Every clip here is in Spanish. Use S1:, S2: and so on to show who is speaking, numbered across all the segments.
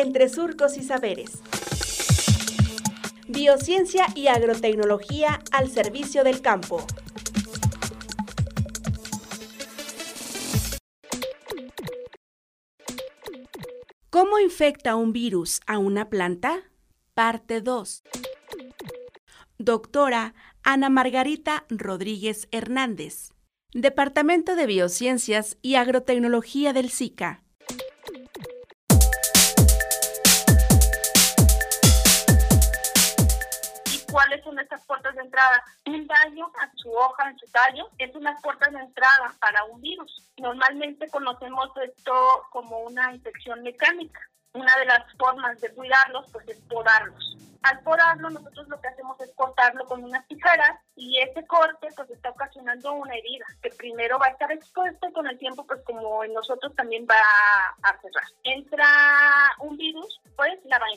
S1: entre surcos y saberes. Biociencia y agrotecnología al servicio del campo. ¿Cómo infecta un virus a una planta? Parte 2. Doctora Ana Margarita Rodríguez Hernández, Departamento de Biociencias y Agrotecnología del SICA.
S2: Cuáles son estas puertas de entrada. Un daño a su hoja, en su tallo, es una puerta de entrada para un virus. Normalmente conocemos esto como una infección mecánica. Una de las formas de cuidarlos pues es podarlos. Al podarlo, nosotros lo que hacemos es cortarlo con unas tijeras y ese corte pues está ocasionando una herida que primero va a estar expuesta y con el tiempo pues como en nosotros también va a cerrar. Entra un virus, pues la va.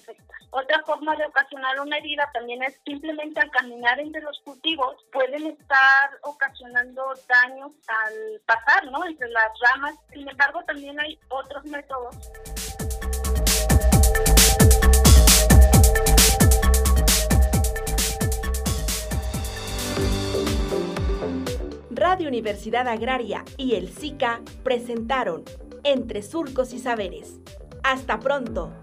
S2: Otra forma de ocasionar una herida también es simplemente al caminar entre los cultivos pueden estar ocasionando daños al pasar, ¿no? Entre las ramas. Sin embargo, también hay otros métodos
S1: Radio Universidad Agraria y el SICA presentaron Entre Surcos y Saberes. Hasta pronto.